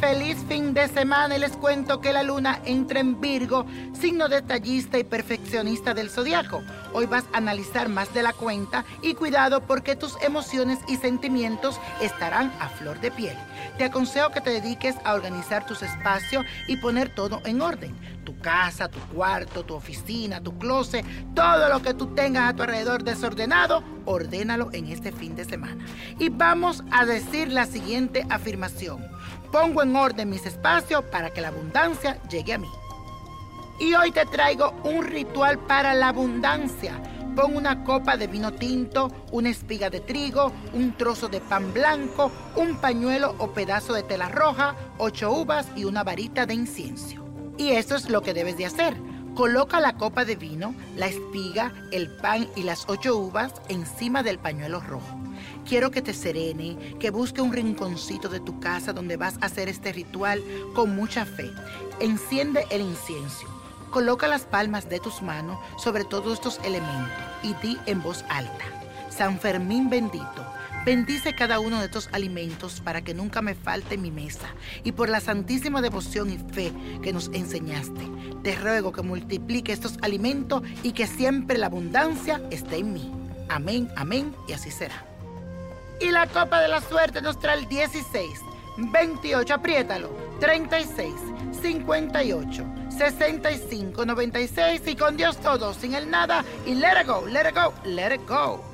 feliz fin de semana y les cuento que la luna entra en Virgo, signo detallista y perfeccionista del zodiaco. Hoy vas a analizar más de la cuenta y cuidado porque tus emociones y sentimientos estarán a flor de piel. Te aconsejo que te dediques a organizar tus espacios y poner todo en orden. Tu casa, tu cuarto, tu oficina, tu closet, todo lo que tú tengas a tu alrededor desordenado, ordénalo en este fin de semana. Y vamos a decir la siguiente afirmación. Pongo en orden mis espacios para que la abundancia llegue a mí. Y hoy te traigo un ritual para la abundancia. Pon una copa de vino tinto, una espiga de trigo, un trozo de pan blanco, un pañuelo o pedazo de tela roja, ocho uvas y una varita de incienso. Y eso es lo que debes de hacer. Coloca la copa de vino, la espiga, el pan y las ocho uvas encima del pañuelo rojo. Quiero que te serene, que busque un rinconcito de tu casa donde vas a hacer este ritual con mucha fe. Enciende el incienso. Coloca las palmas de tus manos sobre todos estos elementos y di en voz alta, San Fermín bendito, bendice cada uno de estos alimentos para que nunca me falte mi mesa y por la santísima devoción y fe que nos enseñaste, te ruego que multiplique estos alimentos y que siempre la abundancia esté en mí. Amén, amén y así será. Y la copa de la suerte nos trae el 16, 28, apriétalo, 36, 58, 65, 96 y con Dios todo, sin el nada y let it go, let it go, let it go.